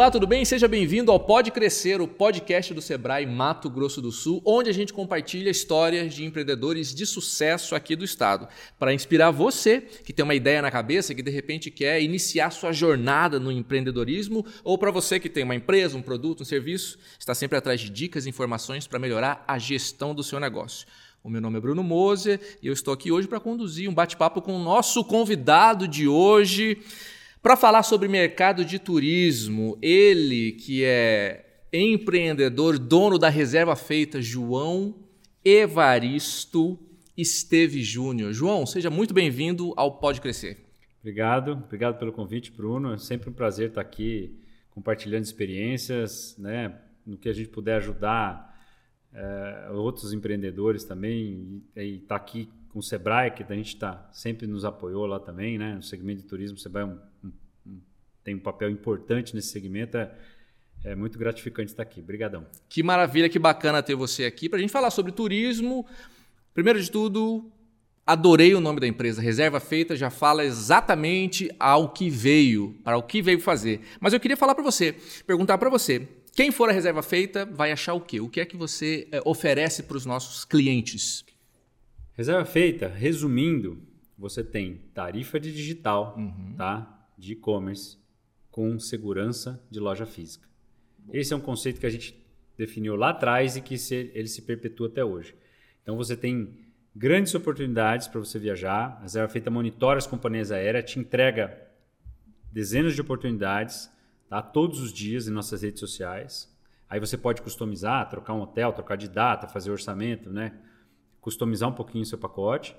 Olá, tudo bem? Seja bem-vindo ao Pode Crescer, o podcast do Sebrae Mato Grosso do Sul, onde a gente compartilha histórias de empreendedores de sucesso aqui do estado, para inspirar você que tem uma ideia na cabeça, que de repente quer iniciar sua jornada no empreendedorismo, ou para você que tem uma empresa, um produto, um serviço, está sempre atrás de dicas e informações para melhorar a gestão do seu negócio. O meu nome é Bruno Moser e eu estou aqui hoje para conduzir um bate-papo com o nosso convidado de hoje. Para falar sobre mercado de turismo, ele que é empreendedor, dono da reserva feita, João Evaristo Esteve Júnior. João, seja muito bem-vindo ao Pode Crescer. Obrigado, obrigado pelo convite, Bruno. É sempre um prazer estar aqui compartilhando experiências, né, no que a gente puder ajudar é, outros empreendedores também e estar tá aqui com o Sebrae, que a gente tá, sempre nos apoiou lá também, né? No segmento de turismo, o Sebrae é um, um, tem um papel importante nesse segmento. É, é muito gratificante estar aqui. Obrigadão. Que maravilha, que bacana ter você aqui para a gente falar sobre turismo. Primeiro de tudo, adorei o nome da empresa. Reserva Feita já fala exatamente ao que veio, para o que veio fazer. Mas eu queria falar para você, perguntar para você, quem for a reserva feita vai achar o quê? O que é que você é, oferece para os nossos clientes? Reserva feita, resumindo, você tem tarifa de digital, uhum. tá? De e-commerce com segurança de loja física. Esse é um conceito que a gente definiu lá atrás e que se, ele se perpetua até hoje. Então você tem grandes oportunidades para você viajar. A Reserva Feita monitora as companhias aéreas, te entrega dezenas de oportunidades, tá? Todos os dias em nossas redes sociais. Aí você pode customizar, trocar um hotel, trocar de data, fazer orçamento, né? Customizar um pouquinho o seu pacote,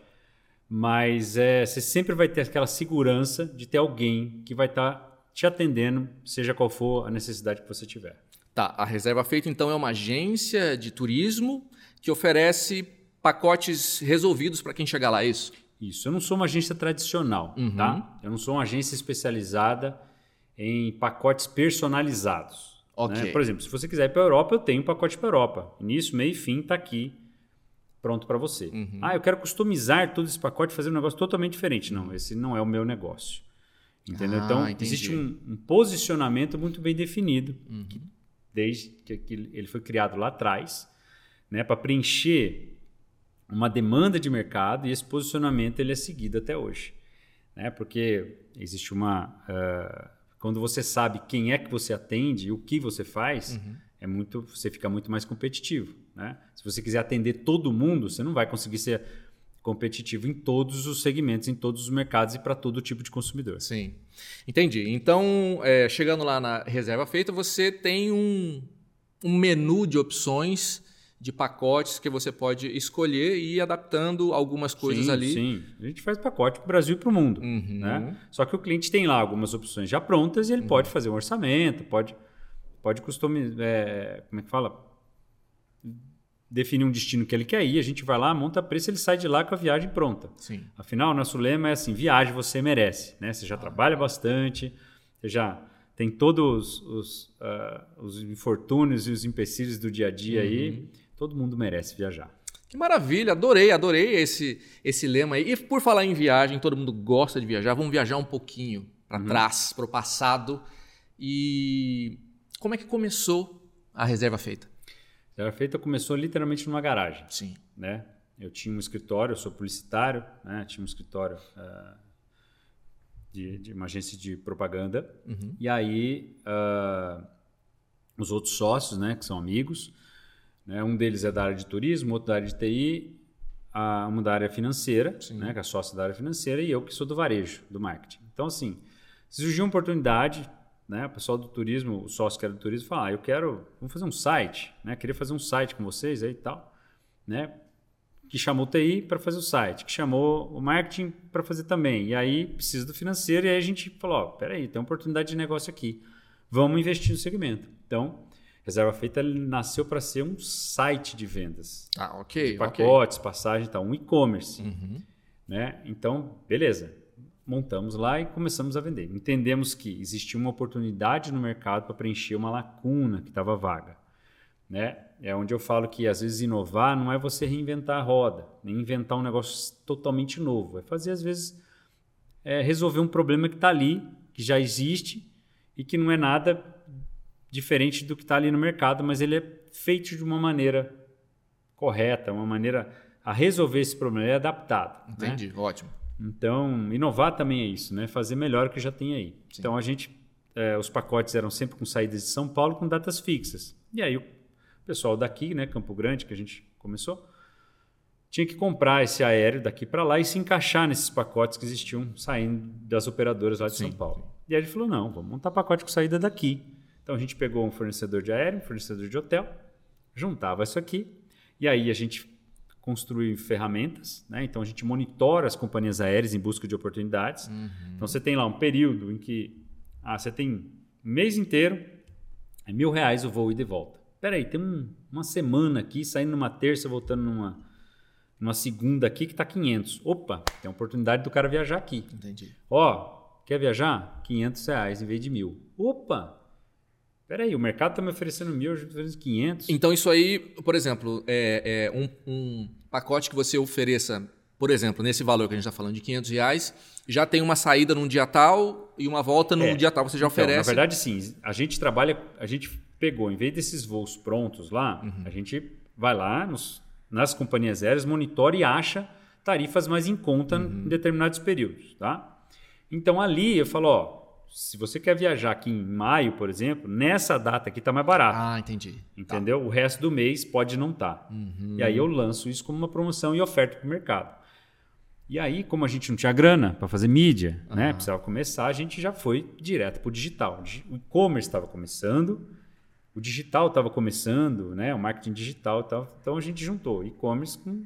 mas é, você sempre vai ter aquela segurança de ter alguém que vai estar tá te atendendo, seja qual for a necessidade que você tiver. Tá, a Reserva Feita então é uma agência de turismo que oferece pacotes resolvidos para quem chegar lá, é isso? Isso, eu não sou uma agência tradicional, uhum. tá? Eu não sou uma agência especializada em pacotes personalizados. Okay. Né? Por exemplo, se você quiser ir para a Europa, eu tenho um pacote para a Europa. Início, meio e fim está aqui pronto para você. Uhum. Ah, eu quero customizar todo esse pacote e fazer um negócio totalmente diferente. Não, esse não é o meu negócio. Entendeu? Ah, então, entendi. existe um, um, posicionamento muito bem definido, uhum. que, desde que ele foi criado lá atrás, né, para preencher uma demanda de mercado e esse posicionamento ele é seguido até hoje. Né? Porque existe uma. Uh, quando você sabe quem é que você atende e o que você faz, uhum. é muito, você fica muito mais competitivo. Né? Se você quiser atender todo mundo, você não vai conseguir ser competitivo em todos os segmentos, em todos os mercados e para todo tipo de consumidor. Sim, entendi. Então, é, chegando lá na reserva feita, você tem um, um menu de opções de pacotes que você pode escolher e ir adaptando algumas coisas sim, ali. Sim, a gente faz pacote para o Brasil e para o mundo. Uhum. Né? Só que o cliente tem lá algumas opções já prontas e ele uhum. pode fazer um orçamento, pode, pode customizar, é, como é que fala? Define um destino que ele quer ir, a gente vai lá, monta preço, ele sai de lá com a viagem pronta. Sim. Afinal, nosso lema é assim: viagem você merece. Né? Você já ah. trabalha bastante, você já tem todos os, uh, os infortúnios e os empecilhos do dia a dia uhum. aí. Todo mundo merece viajar. Que maravilha, adorei, adorei esse, esse lema aí. E por falar em viagem, todo mundo gosta de viajar, vamos viajar um pouquinho para uhum. trás, para o passado. E como é que começou a reserva feita? Era feita começou literalmente numa garagem. Sim. Né? Eu tinha um escritório, eu sou publicitário, né? tinha um escritório uh, de, de, uma agência de propaganda. Uhum. E aí uh, os outros sócios, né, que são amigos, né? um deles é da área de turismo, outro da área de TI, a, uma da área financeira, né, que é sócio da área financeira, e eu que sou do varejo, do marketing. Então, assim, surgiu uma oportunidade né? O pessoal do turismo, o sócio que era do turismo, fala: ah, eu quero, vamos fazer um site, né? Queria fazer um site com vocês aí e tal, né? Que chamou o TI para fazer o site, que chamou o marketing para fazer também. E aí precisa do financeiro, e aí a gente falou: ó, peraí, tem uma oportunidade de negócio aqui, vamos investir no segmento. Então, Reserva Feita nasceu para ser um site de vendas. Ah, ok. De pacotes, okay. passagem e tal, um e-commerce. Uhum. Né? Então, beleza montamos lá e começamos a vender. Entendemos que existia uma oportunidade no mercado para preencher uma lacuna que estava vaga. Né? É onde eu falo que às vezes inovar não é você reinventar a roda, nem inventar um negócio totalmente novo. É fazer, às vezes, é resolver um problema que está ali, que já existe e que não é nada diferente do que está ali no mercado, mas ele é feito de uma maneira correta, uma maneira a resolver esse problema, ele é adaptado. Né? Entendi, né? ótimo. Então, inovar também é isso, né? Fazer melhor o que já tem aí. Sim. Então, a gente, é, os pacotes eram sempre com saídas de São Paulo com datas fixas. E aí o pessoal daqui, né, Campo Grande, que a gente começou, tinha que comprar esse aéreo daqui para lá e se encaixar nesses pacotes que existiam saindo das operadoras lá de Sim. São Paulo. E aí a gente falou, não, vamos montar pacote com saída daqui. Então a gente pegou um fornecedor de aéreo, um fornecedor de hotel, juntava isso aqui, e aí a gente construiu ferramentas, né? então a gente monitora as companhias aéreas em busca de oportunidades. Uhum. Então você tem lá um período em que ah, você tem um mês inteiro, é mil reais o voo e de volta. Peraí, tem um, uma semana aqui, saindo numa terça, voltando numa, numa segunda aqui que está 500. Opa, tem a oportunidade do cara viajar aqui. Entendi. Ó, quer viajar? 500 reais em vez de mil. Opa, Peraí, o mercado está me oferecendo mil, eu estou oferecendo 500. Então, isso aí, por exemplo, é, é um, um, pacote que você ofereça, por exemplo, nesse valor que a gente está falando de 500 reais, já tem uma saída num dia tal e uma volta num é. dia tal, você já então, oferece. Na verdade, sim. A gente trabalha, a gente pegou, em vez desses voos prontos lá, uhum. a gente vai lá nos, nas companhias aéreas, monitora e acha tarifas mais em conta uhum. em determinados períodos, tá? Então, ali eu falo, ó, se você quer viajar aqui em maio, por exemplo, nessa data aqui está mais barato. Ah, entendi. Entendeu? Tá. O resto do mês pode não estar. Tá. Uhum. E aí eu lanço isso como uma promoção e oferta para o mercado. E aí, como a gente não tinha grana para fazer mídia, uhum. né? Precisava começar, a gente já foi direto para o digital. O e-commerce estava começando, o digital estava começando, né? O marketing digital estava. Então a gente juntou e-commerce com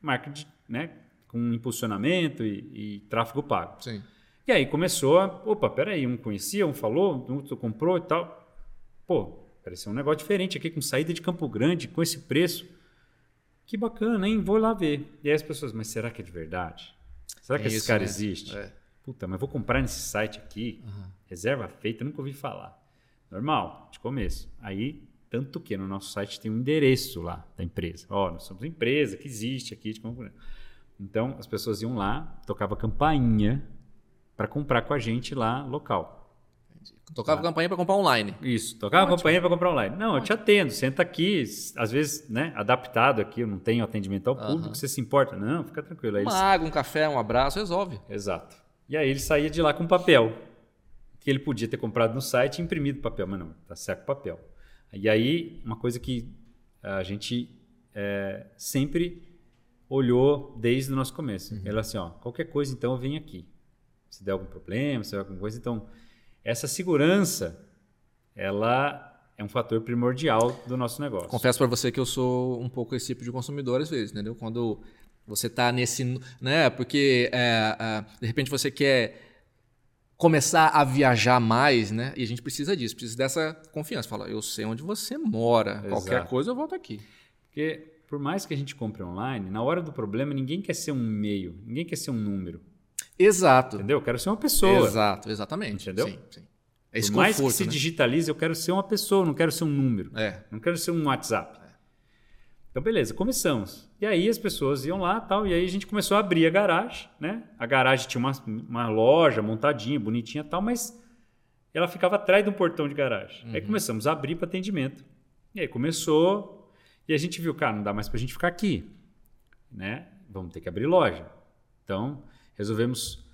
marketing, né? Com impulsionamento e, e tráfego pago. Sim. E aí começou a, opa, peraí, um conhecia, um falou, outro comprou e tal. Pô, parecia um negócio diferente aqui, com saída de Campo Grande, com esse preço. Que bacana, hein? Vou lá ver. E aí as pessoas, mas será que é de verdade? Será que é esse isso, cara né? existe? É. Puta, mas vou comprar nesse site aqui, uhum. reserva feita, nunca ouvi falar. Normal, de começo. Aí, tanto que no nosso site tem um endereço lá da empresa. Ó, oh, nós somos uma empresa que existe aqui de Campo Grande. Então, as pessoas iam lá, tocava campainha para comprar com a gente lá local. Tocava tá? campanha para comprar online. Isso, tocava Ótimo. campanha para comprar online. Não, Ótimo. eu te atendo, senta aqui, às vezes, né, adaptado aqui, eu não tenho atendimento ao público, uhum. você se importa? Não, fica tranquilo. Aí Uma eles... água, um café, um abraço, resolve. Exato. E aí ele saía de lá com papel, que ele podia ter comprado no site e imprimido papel, mas não, tá certo papel. E aí, uma coisa que a gente é, sempre olhou desde o nosso começo. Uhum. Ela assim, ó, qualquer coisa então vem aqui se der algum problema, se der alguma coisa. Então, essa segurança, ela é um fator primordial do nosso negócio. Confesso para você que eu sou um pouco esse tipo de consumidor às vezes, entendeu? Quando você está nesse, né? Porque é, é, de repente você quer começar a viajar mais, né? E a gente precisa disso, precisa dessa confiança. Fala, eu sei onde você mora, Exato. qualquer coisa eu volto aqui. Porque por mais que a gente compre online, na hora do problema ninguém quer ser um meio, ninguém quer ser um número. Exato. Entendeu? Eu quero ser uma pessoa. Exato, exatamente. Entendeu? Sim, sim. É Por mais que se né? digitalize, eu quero ser uma pessoa, não quero ser um número. É. Não quero ser um WhatsApp. É. Então, beleza, começamos. E aí as pessoas iam lá tal, e aí a gente começou a abrir a garagem, né? A garagem tinha uma, uma loja montadinha, bonitinha tal, mas ela ficava atrás de um portão de garagem. Uhum. Aí começamos a abrir para atendimento. E aí começou, e a gente viu, cara, não dá mais para a gente ficar aqui, né? Vamos ter que abrir loja. Então, resolvemos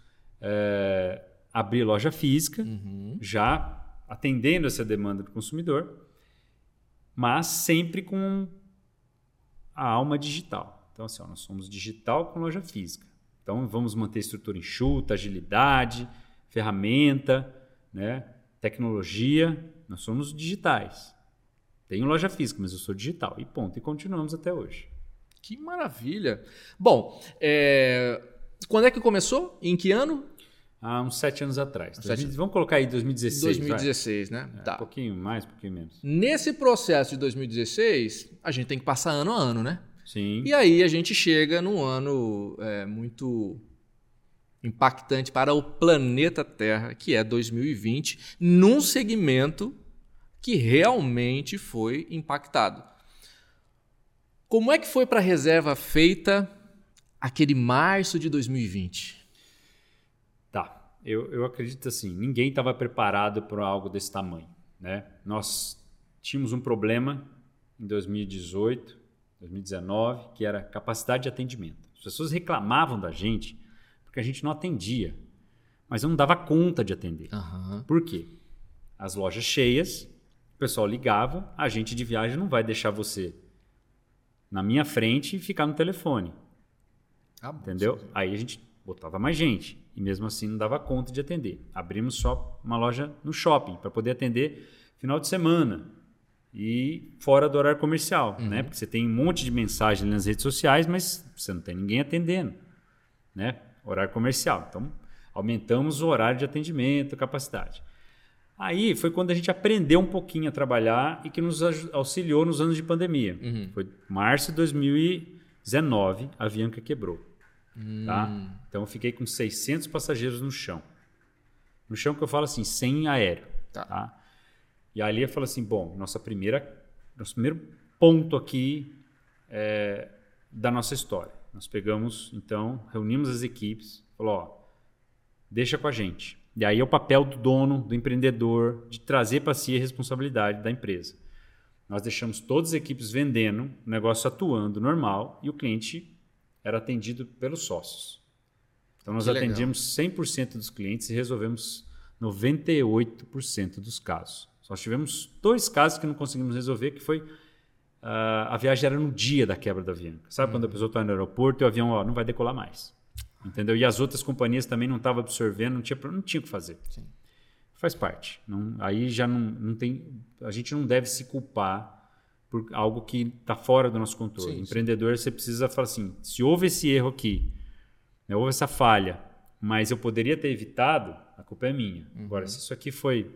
é, abrir loja física, uhum. já atendendo essa demanda do consumidor, mas sempre com a alma digital. Então, assim, ó, nós somos digital com loja física. Então, vamos manter estrutura enxuta, agilidade, ferramenta, né, tecnologia. Nós somos digitais. Tenho loja física, mas eu sou digital. E ponto. E continuamos até hoje. Que maravilha. Bom, é, quando é que começou? Em que ano? Há uns sete anos atrás. Sete... Vamos colocar aí 2016. 2016, vai. né? É, tá. Um pouquinho mais, um pouquinho menos. Nesse processo de 2016, a gente tem que passar ano a ano, né? Sim. E aí a gente chega num ano é, muito impactante para o planeta Terra, que é 2020, num segmento que realmente foi impactado. Como é que foi para a reserva feita aquele março de 2020? Tá. Eu, eu acredito assim, ninguém estava preparado para algo desse tamanho. né? Nós tínhamos um problema em 2018, 2019, que era capacidade de atendimento. As pessoas reclamavam da gente porque a gente não atendia, mas eu não dava conta de atender. Uhum. Por quê? As lojas cheias, o pessoal ligava, a gente de viagem não vai deixar você na minha frente e ficar no telefone. Ah, entendeu? Sim. Aí a gente botava mais gente e mesmo assim não dava conta de atender. Abrimos só uma loja no shopping para poder atender final de semana e fora do horário comercial, uhum. né? Porque você tem um monte de mensagem nas redes sociais, mas você não tem ninguém atendendo, né? Horário comercial. Então, aumentamos o horário de atendimento, capacidade. Aí foi quando a gente aprendeu um pouquinho a trabalhar e que nos auxiliou nos anos de pandemia. Uhum. Foi março de 2019, a Avianca quebrou. Hum. Tá? Então eu fiquei com 600 passageiros no chão. No chão que eu falo assim, sem aéreo. Tá. tá? E ali eu falo assim, bom, nossa primeira, nosso primeiro ponto aqui é, da nossa história. Nós pegamos, então, reunimos as equipes, falou, ó, deixa com a gente. E aí é o papel do dono, do empreendedor, de trazer para si a responsabilidade da empresa. Nós deixamos todas as equipes vendendo, o negócio atuando normal e o cliente era atendido pelos sócios. Então nós que atendíamos 100% dos clientes e resolvemos 98% dos casos. Só tivemos dois casos que não conseguimos resolver, que foi uh, a viagem era no dia da quebra da Avianca. Sabe quando a uhum. pessoa está no aeroporto e o avião ó, não vai decolar mais. Entendeu? E as outras companhias também não estavam absorvendo, não tinha, não tinha o que fazer. Sim. Faz parte. Não, aí já não, não tem. A gente não deve se culpar por algo que está fora do nosso controle. Sim, Empreendedor, sim. você precisa falar assim: se houve esse erro aqui, né, houve essa falha, mas eu poderia ter evitado, a culpa é minha. Uhum. Agora, se isso aqui foi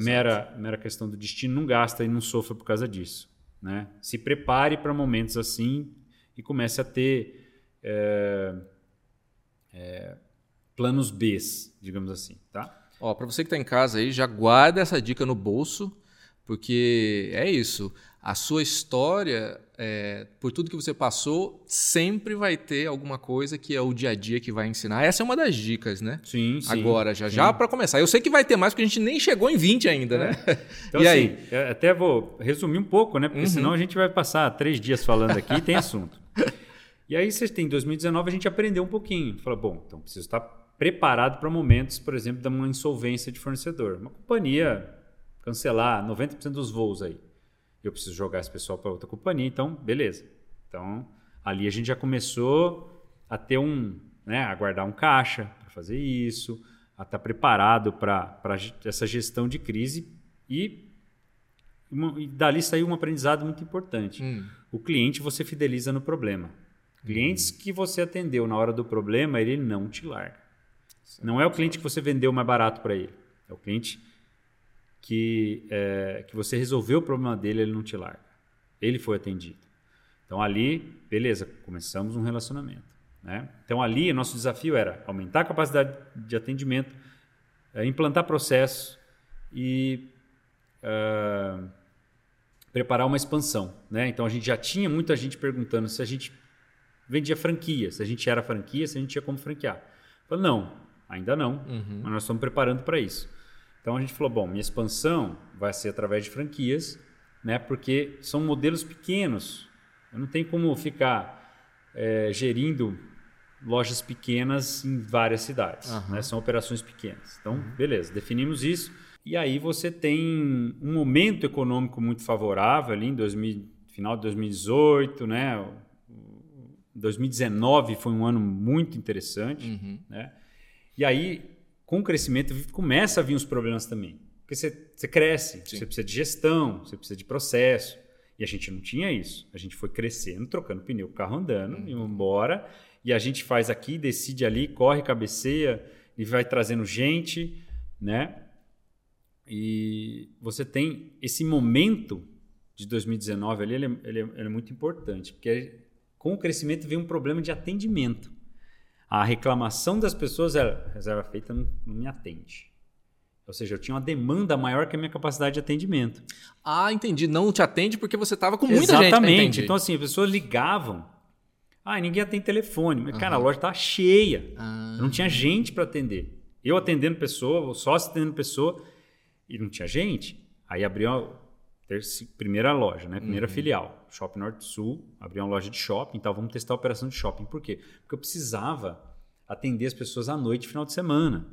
mera, mera questão do destino, não gasta e não sofra por causa disso. Né? Se prepare para momentos assim e comece a ter. É, é, planos B, digamos assim, tá? Ó, para você que está em casa aí, já guarda essa dica no bolso, porque é isso. A sua história, é, por tudo que você passou, sempre vai ter alguma coisa que é o dia a dia que vai ensinar. Essa é uma das dicas, né? Sim, sim. Agora, já sim. já para começar. Eu sei que vai ter mais, porque a gente nem chegou em 20 ainda, né? É. Então, e assim, aí? até vou resumir um pouco, né? Porque uhum. senão a gente vai passar três dias falando aqui e tem assunto. E aí você tem, em 2019 a gente aprendeu um pouquinho. Falou, bom, então preciso estar preparado para momentos, por exemplo, de uma insolvência de fornecedor. Uma companhia cancelar 90% dos voos aí. Eu preciso jogar esse pessoal para outra companhia, então beleza. Então ali a gente já começou a ter um, né, a guardar um caixa para fazer isso, a estar preparado para essa gestão de crise e, uma, e dali saiu um aprendizado muito importante. Hum. O cliente você fideliza no problema. Clientes que você atendeu na hora do problema, ele não te larga. Não é o cliente que você vendeu mais barato para ele. É o cliente que, é, que você resolveu o problema dele, ele não te larga. Ele foi atendido. Então ali, beleza, começamos um relacionamento. Né? Então ali, nosso desafio era aumentar a capacidade de atendimento, é, implantar processos e uh, preparar uma expansão. Né? Então a gente já tinha muita gente perguntando se a gente vendia franquia, se a gente era franquia, se a gente tinha como franquear. Falei, não, ainda não, uhum. mas nós estamos preparando para isso. Então a gente falou, bom, minha expansão vai ser através de franquias, né? Porque são modelos pequenos. Eu não tenho como ficar é, gerindo lojas pequenas em várias cidades. Uhum. Né? São operações pequenas. Então, uhum. beleza, definimos isso. E aí você tem um momento econômico muito favorável ali em 2000, final de 2018, né? 2019 foi um ano muito interessante, uhum. né? E aí, com o crescimento, começa a vir os problemas também. Porque você, você cresce, Sim. você precisa de gestão, você precisa de processo. E a gente não tinha isso. A gente foi crescendo, trocando pneu, carro andando, uhum. e embora. E a gente faz aqui, decide ali, corre, cabeceia e vai trazendo gente, né? E você tem esse momento de 2019 ali, ele é, ele é, ele é muito importante, porque com o crescimento veio um problema de atendimento. A reclamação das pessoas era: reserva feita não, me atende. Ou seja, eu tinha uma demanda maior que a minha capacidade de atendimento. Ah, entendi. Não te atende porque você estava com muita Exatamente. gente. Exatamente. Então, assim, as pessoas ligavam. Ah, ninguém atende telefone. Mas, uhum. cara, a loja estava cheia. Não tinha gente para atender. Eu atendendo pessoa, o sócio atendendo pessoa. E não tinha gente. Aí abriu primeira loja, né? Primeira uhum. filial. Shopping Norte Sul, abriu uma loja de shopping, então vamos testar a operação de shopping. Por quê? Porque eu precisava atender as pessoas à noite, final de semana.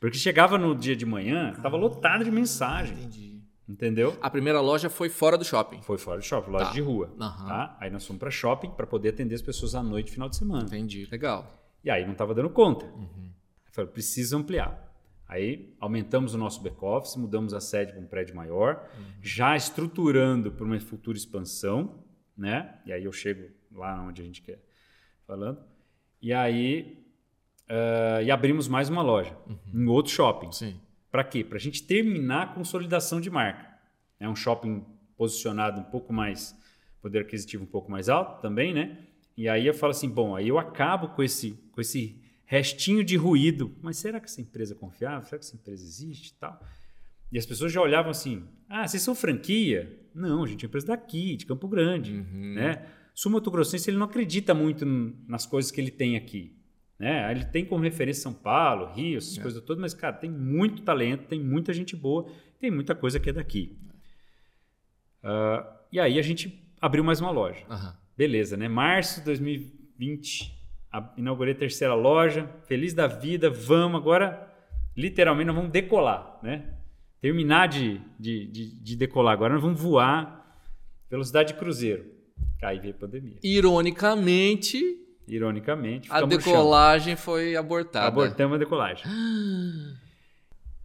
Porque chegava no dia de manhã, estava lotado de mensagem. Entendi. Entendeu? A primeira loja foi fora do shopping. Foi fora do shopping, loja tá. de rua. Uhum. Tá? Aí nós fomos para shopping para poder atender as pessoas à noite, final de semana. Entendi, legal. E aí não estava dando conta. Uhum. Eu falei, preciso ampliar. Aí aumentamos o nosso back-office, mudamos a sede para um prédio maior, uhum. já estruturando para uma futura expansão, né? E aí eu chego lá onde a gente quer falando. E aí uh, e abrimos mais uma loja uhum. em outro shopping. Sim. Para quê? Para a gente terminar a consolidação de marca. É um shopping posicionado um pouco mais poder aquisitivo um pouco mais alto também, né? E aí eu falo assim, bom, aí eu acabo com esse com esse restinho de ruído. Mas será que essa empresa é confiável? Será que essa empresa existe e tal? E as pessoas já olhavam assim: ah, vocês são franquia? Não, a gente é empresa daqui, de Campo Grande. Uhum. Né? Sul Mato Grossense ele não acredita muito nas coisas que ele tem aqui. Né? Ele tem como referência São Paulo, Rio, essas é. coisas todas, mas, cara, tem muito talento, tem muita gente boa, tem muita coisa que é daqui. Uh, e aí a gente abriu mais uma loja. Uhum. Beleza, né? Março de 2020, inaugurei a terceira loja, feliz da vida, vamos agora, literalmente, nós vamos decolar, né? Terminar de, de, de, de decolar, agora nós vamos voar, velocidade de cruzeiro. Aí veio a pandemia. Ironicamente, Ironicamente, a decolagem foi abortada. Abortamos a decolagem.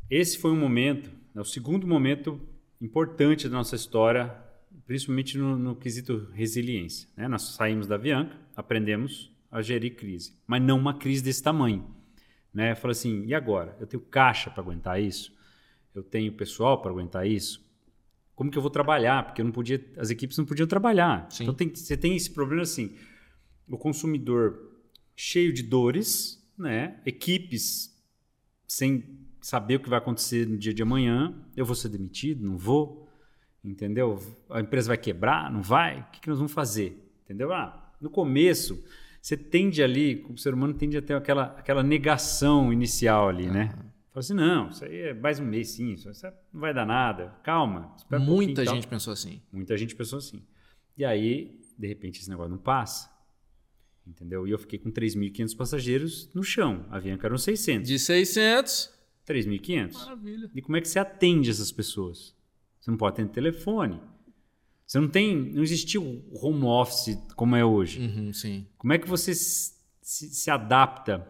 Esse foi um momento, é o segundo momento importante da nossa história, principalmente no, no quesito resiliência. Né? Nós saímos da Avianca, aprendemos a gerir crise, mas não uma crise desse tamanho. Né? Falei assim, e agora? Eu tenho caixa para aguentar isso? Eu tenho pessoal para aguentar isso? Como que eu vou trabalhar? Porque eu não podia, as equipes não podiam trabalhar. Sim. Então tem, você tem esse problema assim, o consumidor cheio de dores, né? Equipes sem saber o que vai acontecer no dia de amanhã. Eu vou ser demitido? Não vou? Entendeu? A empresa vai quebrar? Não vai? O que, que nós vamos fazer? Entendeu? Ah, no começo você tende ali, o ser humano tende a ter aquela, aquela negação inicial ali, uhum. né? Fala assim, não, isso aí é mais um mês sim, isso não vai dar nada, calma. Muita um gente pensou assim. Muita gente pensou assim. E aí, de repente, esse negócio não passa. Entendeu? E eu fiquei com 3.500 passageiros no chão. A Avianca eram 600. De 600... 3.500. Maravilha. E como é que você atende essas pessoas? Você não pode atender telefone. Você não tem, não existiu o home office como é hoje. Uhum, sim. Como é que você se, se adapta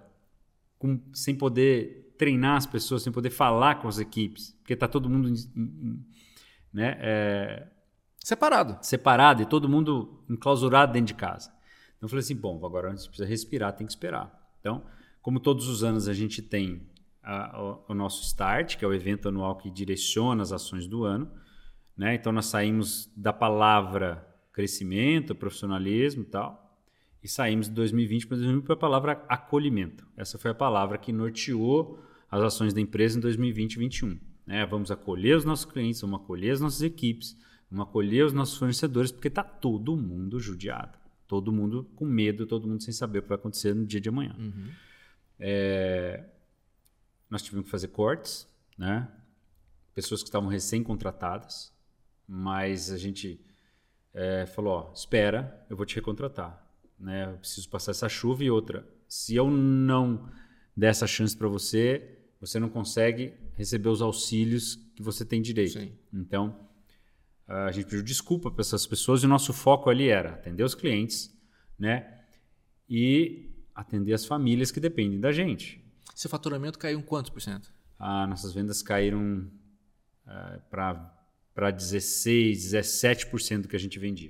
com, sem poder treinar as pessoas, sem poder falar com as equipes? Porque está todo mundo né, é, separado. Separado e todo mundo enclausurado dentro de casa. Então eu falei assim, bom, agora a gente precisa respirar, tem que esperar. Então, como todos os anos a gente tem a, o, o nosso Start, que é o evento anual que direciona as ações do ano, né? Então nós saímos da palavra crescimento, profissionalismo e tal, e saímos de 2020 para 2020 para a palavra acolhimento. Essa foi a palavra que norteou as ações da empresa em 2020 e 2021. Né? Vamos acolher os nossos clientes, vamos acolher as nossas equipes, vamos acolher os nossos fornecedores, porque está todo mundo judiado. Todo mundo com medo, todo mundo sem saber o que vai acontecer no dia de amanhã. Uhum. É... Nós tivemos que fazer cortes, né? pessoas que estavam recém-contratadas, mas a gente é, falou: ó, espera, eu vou te recontratar. Né? Eu preciso passar essa chuva e outra. Se eu não der essa chance para você, você não consegue receber os auxílios que você tem direito. Sim. Então, a gente pediu desculpa para essas pessoas e o nosso foco ali era atender os clientes, né? E atender as famílias que dependem da gente. Seu faturamento caiu em quantos por cento? Ah, nossas vendas caíram uh, para para 16, 17% do que a gente vendia.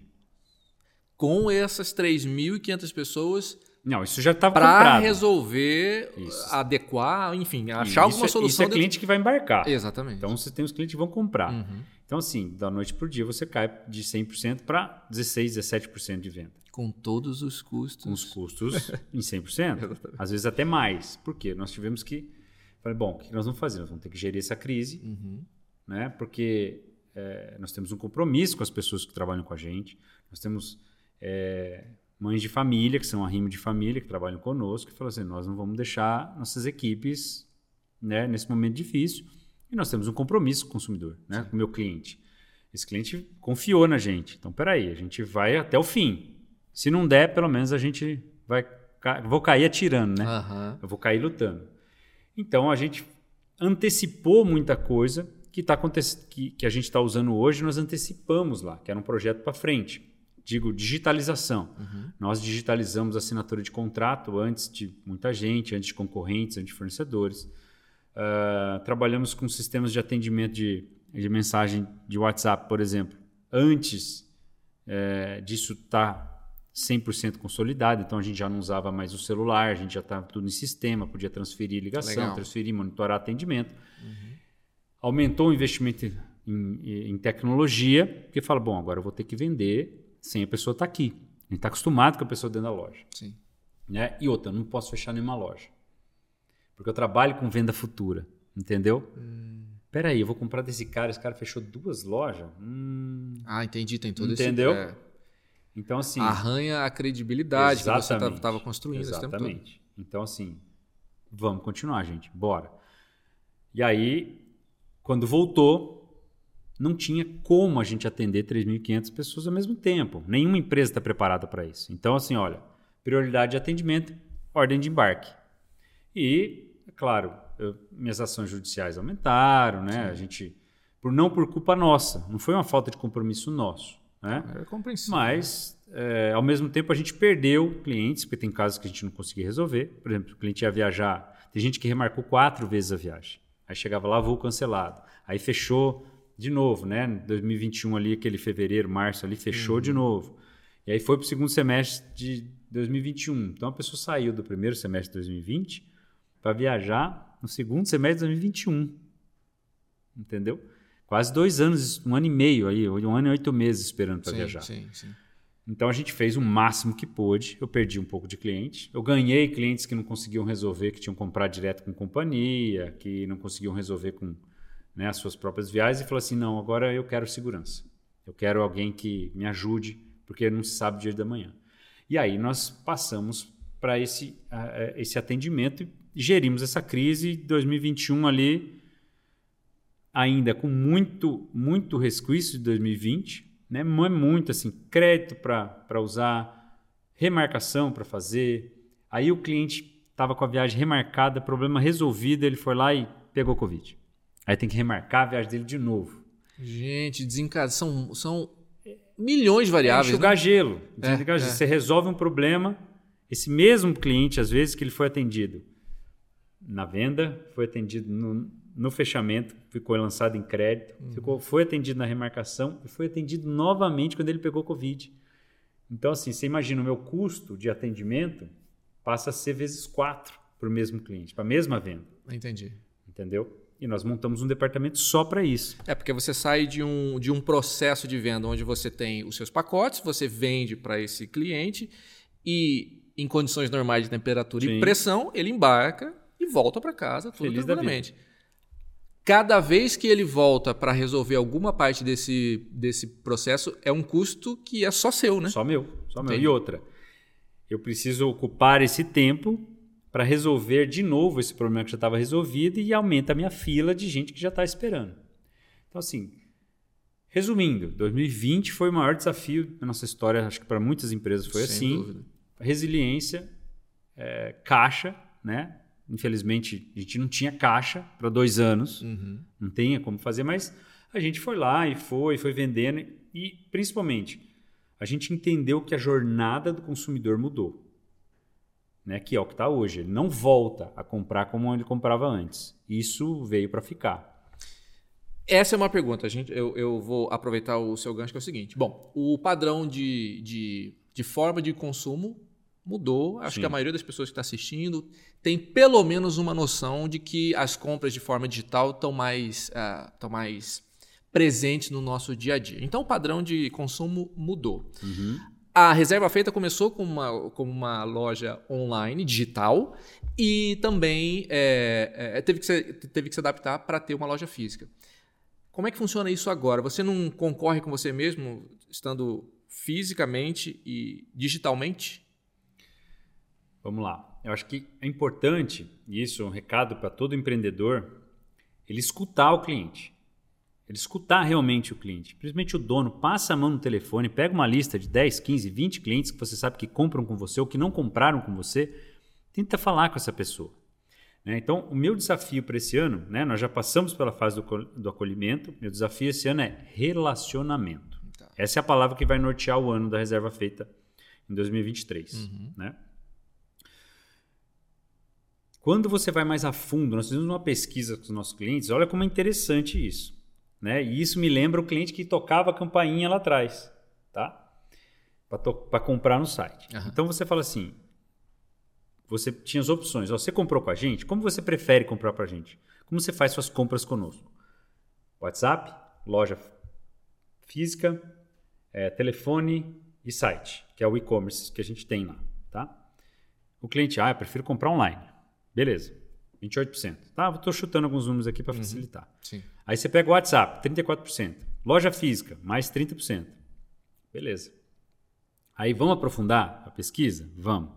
Com essas 3.500 pessoas. Não, isso já estava Para resolver, isso. adequar, enfim, achar isso alguma é, solução. Isso é cliente dentro... que vai embarcar. Exatamente. Então você tem os clientes que vão comprar. Uhum. Então, assim, da noite para o dia você cai de 100% para 16, 17% de venda. Com todos os custos. Com os custos em 100%. Às vezes até mais. Por quê? Nós tivemos que. Falei, bom, o que nós vamos fazer? Nós vamos ter que gerir essa crise, uhum. né? porque é, nós temos um compromisso com as pessoas que trabalham com a gente, nós temos é, mães de família, que são arrimo de família, que trabalham conosco, que falam assim: nós não vamos deixar nossas equipes né, nesse momento difícil. E nós temos um compromisso com o consumidor, né? com o meu cliente. Esse cliente confiou na gente. Então, peraí, a gente vai até o fim. Se não der, pelo menos a gente vai. Vou cair atirando, né? Uhum. Eu vou cair lutando. Então, a gente antecipou muita coisa que, tá que, que a gente está usando hoje, nós antecipamos lá, que era um projeto para frente. Digo, digitalização. Uhum. Nós digitalizamos a assinatura de contrato antes de muita gente, antes de concorrentes, antes de fornecedores. Uh, trabalhamos com sistemas de atendimento de de mensagem de WhatsApp, por exemplo, antes é, disso estar tá 100% consolidado, então a gente já não usava mais o celular, a gente já estava tudo em sistema, podia transferir ligação, Legal. transferir, monitorar atendimento. Uhum. Aumentou o investimento em, em, tecnologia, porque fala, bom, agora eu vou ter que vender sem a pessoa estar tá aqui. A gente está acostumado com a pessoa dentro da loja. Sim. Né? E outra, não posso fechar nenhuma loja. Porque eu trabalho com venda futura, entendeu? Hum. Peraí, eu vou comprar desse cara, esse cara fechou duas lojas? Hum... Ah, entendi, tem todo Entendeu? esse... Entendeu? É... Então, assim... Arranha a credibilidade que você estava construindo Exatamente. Então, assim, vamos continuar, gente, bora. E aí, quando voltou, não tinha como a gente atender 3.500 pessoas ao mesmo tempo. Nenhuma empresa está preparada para isso. Então, assim, olha, prioridade de atendimento, ordem de embarque. E, é claro, eu, minhas ações judiciais aumentaram, né? Sim. A gente, por não por culpa nossa, não foi uma falta de compromisso nosso, né? É compreensível. Mas, é, ao mesmo tempo, a gente perdeu clientes, porque tem casos que a gente não conseguia resolver. Por exemplo, o cliente ia viajar, tem gente que remarcou quatro vezes a viagem. Aí chegava lá, voo cancelado. Aí fechou de novo, né? 2021 ali, aquele fevereiro, março ali, fechou uhum. de novo. E aí foi para o segundo semestre de 2021. Então a pessoa saiu do primeiro semestre de 2020 para viajar no segundo semestre de 2021. Entendeu? Quase dois anos, um ano e meio aí, um ano e oito meses esperando para viajar. Sim, sim. Então a gente fez o máximo que pôde. Eu perdi um pouco de cliente. Eu ganhei clientes que não conseguiam resolver, que tinham comprado direto com companhia, que não conseguiam resolver com né, as suas próprias viagens e falou assim: não, agora eu quero segurança. Eu quero alguém que me ajude, porque não se sabe o dia da manhã. E aí nós passamos para esse, uh, esse atendimento gerimos essa crise 2021 ali ainda com muito muito resquício de 2020, né? Não é muito assim, crédito para usar, remarcação para fazer. Aí o cliente estava com a viagem remarcada, problema resolvido, ele foi lá e pegou Covid. Aí tem que remarcar a viagem dele de novo. Gente, desencada são, são milhões de variáveis. É enxugar né? gelo. É, é. Você resolve um problema, esse mesmo cliente, às vezes, que ele foi atendido na venda, foi atendido no, no fechamento, ficou lançado em crédito, uhum. ficou, foi atendido na remarcação e foi atendido novamente quando ele pegou Covid. Então, assim, você imagina o meu custo de atendimento passa a ser vezes quatro para o mesmo cliente, para a mesma venda. Entendi. Entendeu? E nós montamos um departamento só para isso. É porque você sai de um, de um processo de venda onde você tem os seus pacotes, você vende para esse cliente e em condições normais de temperatura Sim. e pressão, ele embarca e volta para casa tudo Feliz tranquilamente. Cada vez que ele volta para resolver alguma parte desse, desse processo, é um custo que é só seu, né? Só meu, só meu. E outra, eu preciso ocupar esse tempo para resolver de novo esse problema que já estava resolvido e aumenta a minha fila de gente que já está esperando. Então, assim, resumindo, 2020 foi o maior desafio da nossa história, acho que para muitas empresas foi Sem assim. Dúvida. Resiliência, é, caixa, né? Infelizmente, a gente não tinha caixa para dois anos, uhum. não tinha como fazer, mas a gente foi lá e foi, foi vendendo e, principalmente, a gente entendeu que a jornada do consumidor mudou, né? que é o que está hoje. Ele não volta a comprar como ele comprava antes. Isso veio para ficar. Essa é uma pergunta. gente, eu, eu, vou aproveitar o seu gancho, que é o seguinte. Bom, o padrão de, de, de forma de consumo mudou. Acho Sim. que a maioria das pessoas que está assistindo tem pelo menos uma noção de que as compras de forma digital estão mais, uh, mais presentes no nosso dia a dia. Então o padrão de consumo mudou. Uhum. A reserva feita começou com uma, com uma loja online, digital, e também é, é, teve, que se, teve que se adaptar para ter uma loja física. Como é que funciona isso agora? Você não concorre com você mesmo, estando fisicamente e digitalmente? Vamos lá. Eu acho que é importante, e isso é um recado para todo empreendedor, ele escutar o cliente. Ele escutar realmente o cliente. Principalmente o dono passa a mão no telefone, pega uma lista de 10, 15, 20 clientes que você sabe que compram com você ou que não compraram com você, tenta falar com essa pessoa. Né? Então, o meu desafio para esse ano, né, nós já passamos pela fase do, do acolhimento, meu desafio esse ano é relacionamento. Tá. Essa é a palavra que vai nortear o ano da reserva feita em 2023. Uhum. Né? Quando você vai mais a fundo, nós fizemos uma pesquisa com os nossos clientes, olha como é interessante isso. Né? E isso me lembra o cliente que tocava a campainha lá atrás, tá? Para comprar no site. Uhum. Então você fala assim: você tinha as opções. Ó, você comprou com a gente? Como você prefere comprar para a gente? Como você faz suas compras conosco? WhatsApp, loja física, é, telefone e site, que é o e-commerce que a gente tem lá, tá? O cliente, ah, eu prefiro comprar online. Beleza, 28%. Tá, estou chutando alguns números aqui para uhum. facilitar. Sim. Aí você pega o WhatsApp, 34%. Loja física, mais 30%. Beleza. Aí vamos aprofundar a pesquisa? Vamos.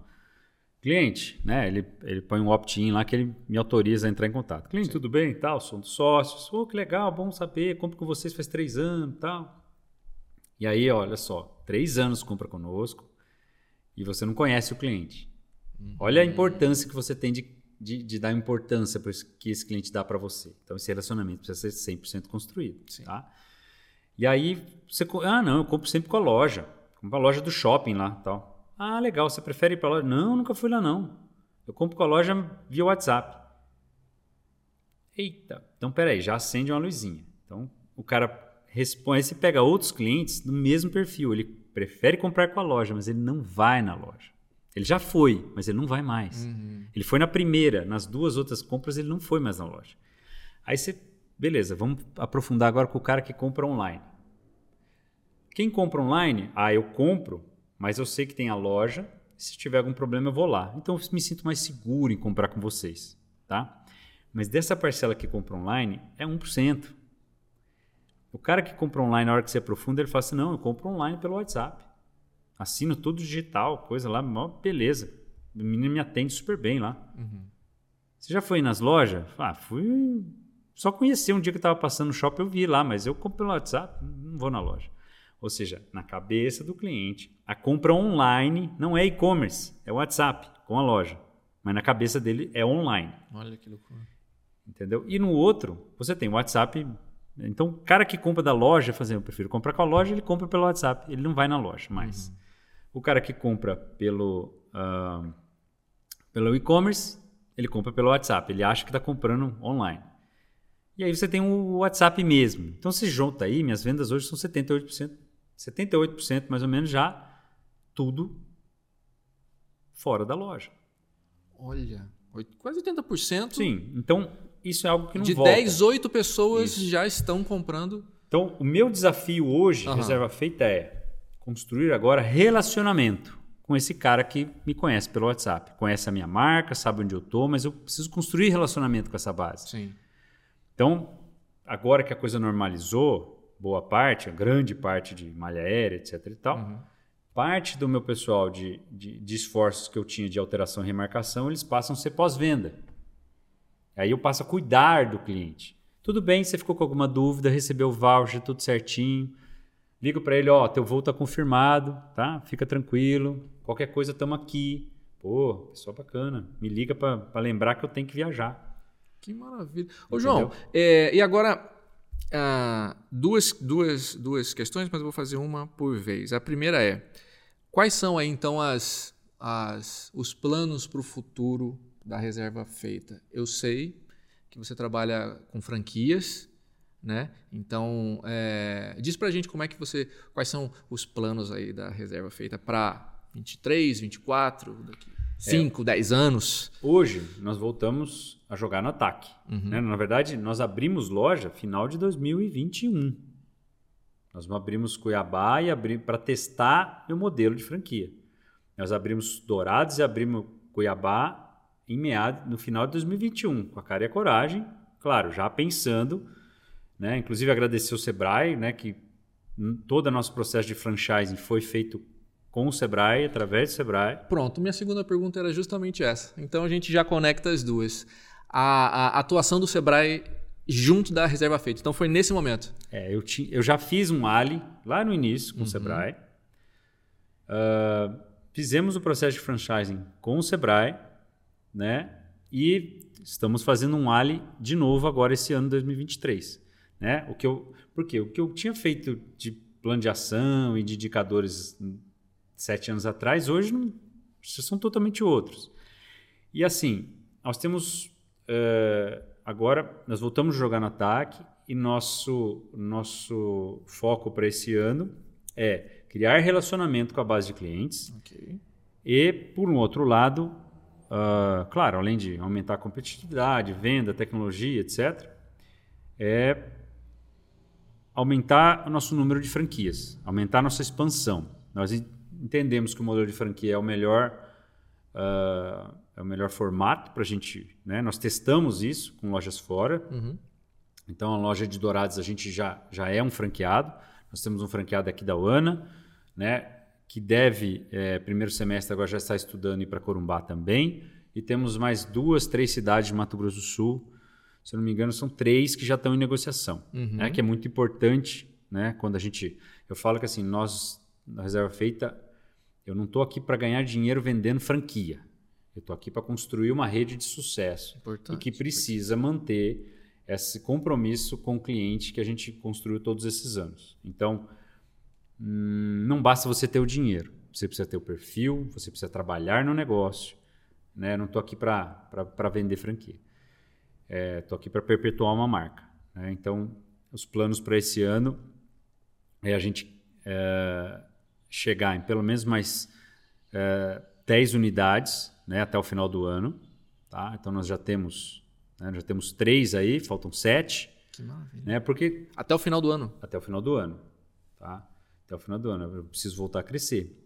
Cliente, né? Ele, ele põe um opt-in lá que ele me autoriza a entrar em contato. Cliente, Sim. tudo bem? Tal, sou um dos sócios. Oh, que legal, bom saber. Compro com vocês faz três anos tal. E aí, olha só, três anos compra conosco e você não conhece o cliente. Uhum. Olha a importância que você tem de, de, de dar importância para que esse cliente dá para você. Então, esse relacionamento precisa ser 100% construído. Sim. Tá? E aí, você. Ah, não, eu compro sempre com a loja. Compro a loja do shopping lá tal. Ah, legal, você prefere ir para a loja? Não, nunca fui lá não. Eu compro com a loja via WhatsApp. Eita, então peraí, já acende uma luzinha. Então o cara responde, você pega outros clientes no mesmo perfil. Ele prefere comprar com a loja, mas ele não vai na loja. Ele já foi, mas ele não vai mais. Uhum. Ele foi na primeira, nas duas outras compras ele não foi mais na loja. Aí você, beleza, vamos aprofundar agora com o cara que compra online. Quem compra online, ah, eu compro mas eu sei que tem a loja. Se tiver algum problema, eu vou lá. Então eu me sinto mais seguro em comprar com vocês, tá? Mas dessa parcela que compra online é 1%. O cara que compra online, na hora que você aprofunda, ele fala assim: não, eu compro online pelo WhatsApp. Assino tudo digital, coisa lá, beleza. O menino me atende super bem lá. Uhum. Você já foi nas lojas? Ah, fui. Só conheci um dia que eu estava passando no shopping, eu vi lá, mas eu compro pelo WhatsApp, não vou na loja. Ou seja, na cabeça do cliente, a compra online não é e-commerce, é WhatsApp com a loja. Mas na cabeça dele é online. Olha que loucura. Entendeu? E no outro, você tem o WhatsApp. Então, o cara que compra da loja, fazendo, eu prefiro comprar com a loja, ele compra pelo WhatsApp. Ele não vai na loja mais. Uhum. O cara que compra pelo, uh, pelo e-commerce, ele compra pelo WhatsApp. Ele acha que está comprando online. E aí você tem o WhatsApp mesmo. Então, se junta aí, minhas vendas hoje são 78% 78% mais ou menos já tudo fora da loja. Olha, quase 80%. Sim, então isso é algo que não De volta. 10, 8 pessoas isso. já estão comprando. Então, o meu desafio hoje, uhum. reserva feita, é construir agora relacionamento com esse cara que me conhece pelo WhatsApp. Conhece a minha marca, sabe onde eu estou, mas eu preciso construir relacionamento com essa base. Sim. Então, agora que a coisa normalizou, boa parte, a grande parte de malha aérea, etc e tal, uhum. parte do meu pessoal de, de, de, esforços que eu tinha de alteração e remarcação, eles passam a ser pós-venda. Aí eu passo a cuidar do cliente. Tudo bem, você ficou com alguma dúvida, recebeu o voucher, tudo certinho. Ligo para ele, ó, teu voo tá confirmado, tá? Fica tranquilo. Qualquer coisa, estamos aqui. Pô, pessoa bacana. Me liga para lembrar que eu tenho que viajar. Que maravilha. Ô, Entendeu? João, é, e agora ah, duas, duas, duas questões, mas eu vou fazer uma por vez. A primeira é: quais são aí então as, as, os planos para o futuro da reserva feita? Eu sei que você trabalha com franquias, né? Então, é, diz para a gente como é que você, quais são os planos aí da reserva feita para 23, 24, daqui 5, é, 10 anos? Hoje nós voltamos a jogar no ataque. Uhum. Né? Na verdade, nós abrimos loja final de 2021. Nós abrimos Cuiabá e abrimos para testar o modelo de franquia. Nós abrimos Dourados e abrimos Cuiabá em meado, no final de 2021, com a cara e a coragem, claro, já pensando, né? Inclusive agradecer o Sebrae, né? Que todo o nosso processo de franchising foi feito com o Sebrae, através do Sebrae. Pronto, minha segunda pergunta era justamente essa. Então a gente já conecta as duas a, a atuação do Sebrae junto da reserva feita. Então foi nesse momento. É, eu, ti, eu já fiz um Ali lá no início com uhum. o Sebrae. Uh, fizemos o processo de franchising com o Sebrae, né? E estamos fazendo um Ali de novo agora esse ano 2023, né? O que eu, porque o que eu tinha feito de plano de ação e de indicadores sete anos atrás, hoje não, são totalmente outros. E assim, nós temos uh, agora nós voltamos a jogar no ataque e nosso nosso foco para esse ano é criar relacionamento com a base de clientes okay. e por um outro lado, uh, claro, além de aumentar a competitividade, venda, tecnologia, etc, é aumentar o nosso número de franquias, aumentar a nossa expansão. Nós entendemos que o modelo de franquia é o melhor uh, é o melhor formato para a gente. Né? Nós testamos isso com lojas fora. Uhum. Então, a loja de Dourados a gente já, já é um franqueado. Nós temos um franqueado aqui da UANA, né? que deve, é, primeiro semestre, agora já está estudando ir para Corumbá também. E temos mais duas, três cidades de Mato Grosso do Sul. Se eu não me engano, são três que já estão em negociação. Uhum. Né? Que é muito importante né? quando a gente. Eu falo que assim, nós, na Reserva Feita, eu não estou aqui para ganhar dinheiro vendendo franquia. Eu estou aqui para construir uma rede de sucesso importante, e que precisa importante. manter esse compromisso com o cliente que a gente construiu todos esses anos. Então, hum, não basta você ter o dinheiro, você precisa ter o perfil, você precisa trabalhar no negócio. Né? Não estou aqui para vender franquia. Estou é, aqui para perpetuar uma marca. Né? Então, os planos para esse ano é a gente é, chegar em pelo menos mais é, 10 unidades né, até o final do ano. Tá? Então nós já temos, né, já temos três aí, faltam sete. Que maravilha. Né, porque até o final do ano. Até o final do ano, tá? Até o final do ano eu preciso voltar a crescer.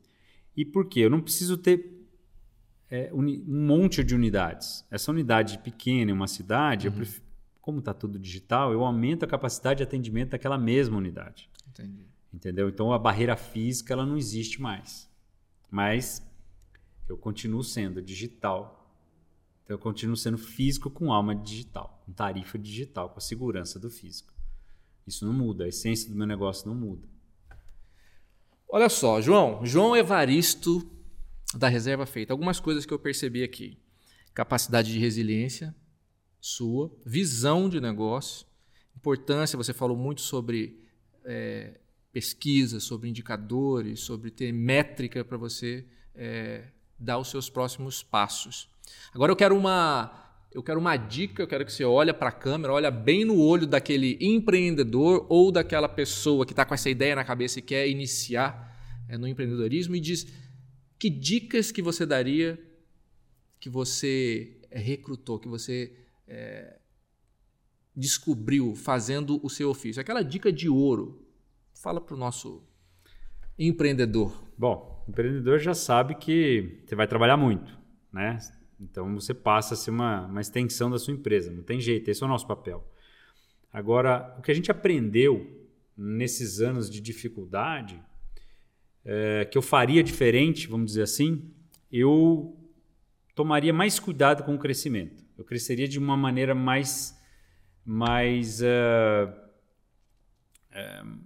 E por quê? Eu não preciso ter é, um monte de unidades. Essa unidade pequena em uma cidade, uhum. prefiro, como está tudo digital, eu aumento a capacidade de atendimento daquela mesma unidade. Entendi. Entendeu? Então a barreira física ela não existe mais. Mas eu continuo sendo digital. Então eu continuo sendo físico com alma digital, com tarifa digital, com a segurança do físico. Isso não muda, a essência do meu negócio não muda. Olha só, João, João Evaristo da Reserva Feita. Algumas coisas que eu percebi aqui. Capacidade de resiliência sua, visão de negócio, importância, você falou muito sobre é, pesquisa, sobre indicadores, sobre ter métrica para você é, dar os seus próximos passos. Agora eu quero uma eu quero uma dica, eu quero que você olhe para a câmera, olha bem no olho daquele empreendedor ou daquela pessoa que está com essa ideia na cabeça e quer iniciar é, no empreendedorismo e diz que dicas que você daria que você é, recrutou, que você é, descobriu fazendo o seu ofício. Aquela dica de ouro. Fala para o nosso empreendedor. Bom, o empreendedor já sabe que você vai trabalhar muito, né? Então você passa a ser uma, uma extensão da sua empresa, não tem jeito, esse é o nosso papel. Agora, o que a gente aprendeu nesses anos de dificuldade, é, que eu faria diferente, vamos dizer assim, eu tomaria mais cuidado com o crescimento. Eu cresceria de uma maneira mais, mais, uh, uh,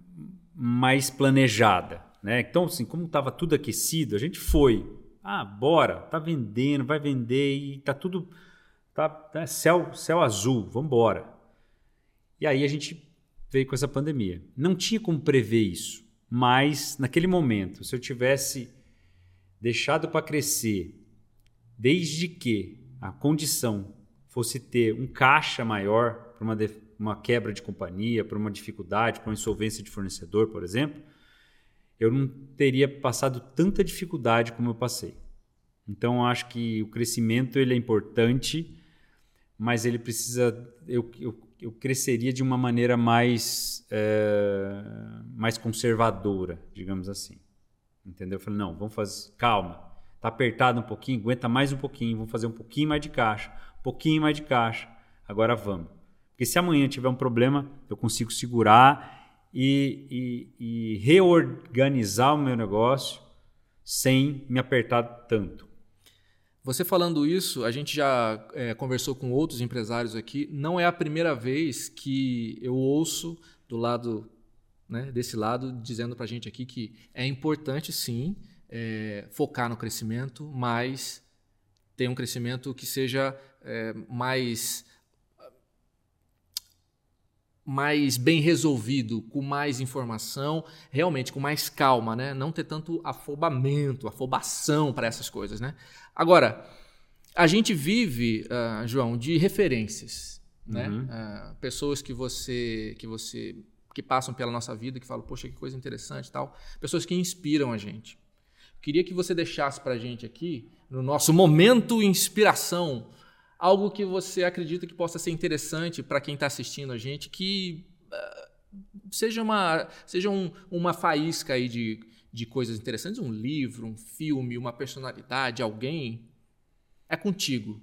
mais planejada. Né? Então, assim, como estava tudo aquecido, a gente foi. Ah, bora, tá vendendo, vai vender e tá tudo tá, tá céu, céu azul, vamos embora. E aí a gente veio com essa pandemia. Não tinha como prever isso, mas naquele momento, se eu tivesse deixado para crescer, desde que a condição fosse ter um caixa maior para uma, uma quebra de companhia, para uma dificuldade, para uma insolvência de fornecedor, por exemplo, eu não teria passado tanta dificuldade como eu passei. Então, acho que o crescimento ele é importante, mas ele precisa. Eu, eu, eu cresceria de uma maneira mais, é, mais conservadora, digamos assim. Entendeu? Eu falei, não, vamos fazer. Calma. Está apertado um pouquinho, aguenta mais um pouquinho, vamos fazer um pouquinho mais de caixa, um pouquinho mais de caixa. Agora vamos. Porque se amanhã tiver um problema, eu consigo segurar e, e, e reorganizar o meu negócio sem me apertar tanto. Você falando isso, a gente já é, conversou com outros empresários aqui. Não é a primeira vez que eu ouço do lado, né, desse lado, dizendo para a gente aqui que é importante sim é, focar no crescimento, mas ter um crescimento que seja é, mais mais bem resolvido, com mais informação, realmente com mais calma, né? Não ter tanto afobamento, afobação para essas coisas, né? Agora, a gente vive, uh, João, de referências, né? uhum. né? Uh, pessoas que você, que você, que passam pela nossa vida, que falam, poxa, que coisa interessante, tal. Pessoas que inspiram a gente. Queria que você deixasse para a gente aqui, no nosso momento inspiração, algo que você acredita que possa ser interessante para quem está assistindo a gente, que uh, seja uma, seja um, uma faísca aí de, de coisas interessantes, um livro, um filme, uma personalidade, alguém. É contigo.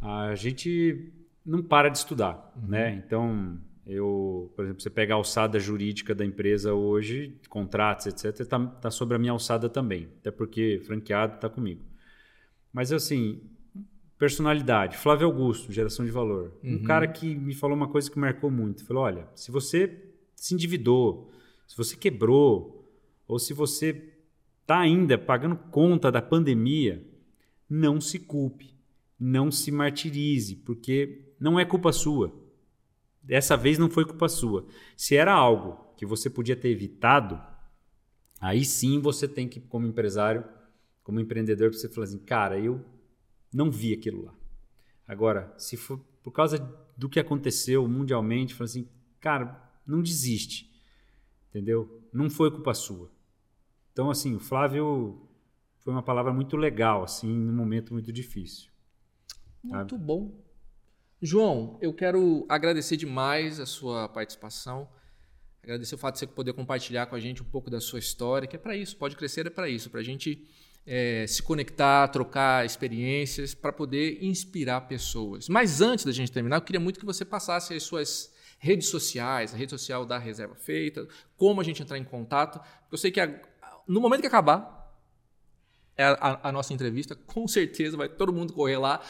A gente não para de estudar, uhum. né? Então, eu, por exemplo, você pega a alçada jurídica da empresa hoje, contratos, etc., está tá sobre a minha alçada também, até porque franqueado está comigo. Mas assim, Personalidade, Flávio Augusto, geração de valor. Uhum. Um cara que me falou uma coisa que marcou muito. Falou: olha, se você se endividou, se você quebrou, ou se você está ainda pagando conta da pandemia, não se culpe, não se martirize, porque não é culpa sua. Dessa vez não foi culpa sua. Se era algo que você podia ter evitado, aí sim você tem que, como empresário, como empreendedor, você falar assim, cara, eu não vi aquilo lá. Agora, se for por causa do que aconteceu mundialmente, fala assim, cara, não desiste. Entendeu? Não foi culpa sua. Então, assim, o Flávio foi uma palavra muito legal, assim, num momento muito difícil. Muito bom. João, eu quero agradecer demais a sua participação. Agradecer o fato de você poder compartilhar com a gente um pouco da sua história, que é para isso, pode crescer é para isso, para a gente é, se conectar, trocar experiências para poder inspirar pessoas. Mas antes da gente terminar, eu queria muito que você passasse as suas redes sociais, a rede social da Reserva Feita, como a gente entrar em contato. Eu sei que a, no momento que acabar a, a, a nossa entrevista, com certeza vai todo mundo correr lá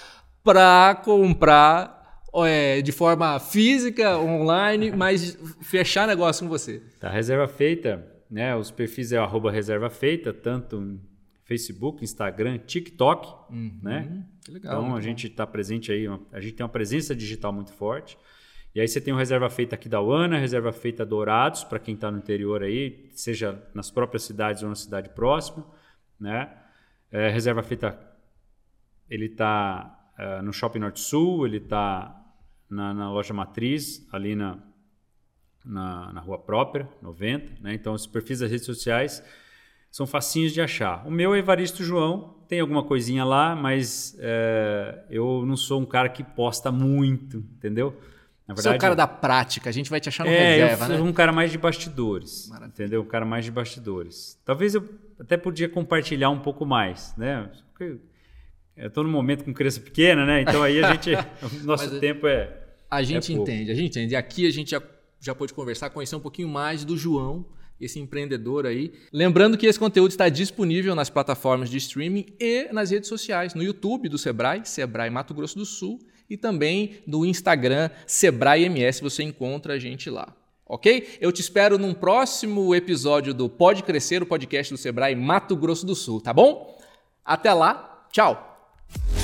para comprar é, de forma física, online, mas fechar negócio com você. Tá, reserva feita, né? Os perfis é arroba reserva feita, tanto Facebook, Instagram, TikTok, uhum, né? Que legal. Então a gente está presente aí, a gente tem uma presença digital muito forte. E aí você tem o reserva feita aqui da UANA, reserva feita Dourados, para quem está no interior aí, seja nas próprias cidades ou na cidade próxima, né? É, reserva feita, ele está é, no Shopping Norte Sul, ele está na, na, loja Matriz, ali na, na, na rua própria, 90, né? Então os perfis das redes sociais são facinhos de achar. O meu é Evaristo João, tem alguma coisinha lá, mas é, eu não sou um cara que posta muito, entendeu? Verdade, Você é o cara da prática, a gente vai te achar no é, reserva, eu né? um cara mais de bastidores, Maravilha. entendeu? Um cara mais de bastidores. Talvez eu até podia compartilhar um pouco mais, né? Eu estou no momento com criança pequena, né? Então aí a gente, o nosso Mas tempo é A gente é entende, a gente entende. E aqui a gente já, já pôde conversar, conhecer um pouquinho mais do João, esse empreendedor aí. Lembrando que esse conteúdo está disponível nas plataformas de streaming e nas redes sociais, no YouTube do Sebrae, Sebrae Mato Grosso do Sul, e também no Instagram Sebrae MS, você encontra a gente lá. Ok? Eu te espero num próximo episódio do Pode Crescer, o podcast do Sebrae Mato Grosso do Sul, tá bom? Até lá, tchau!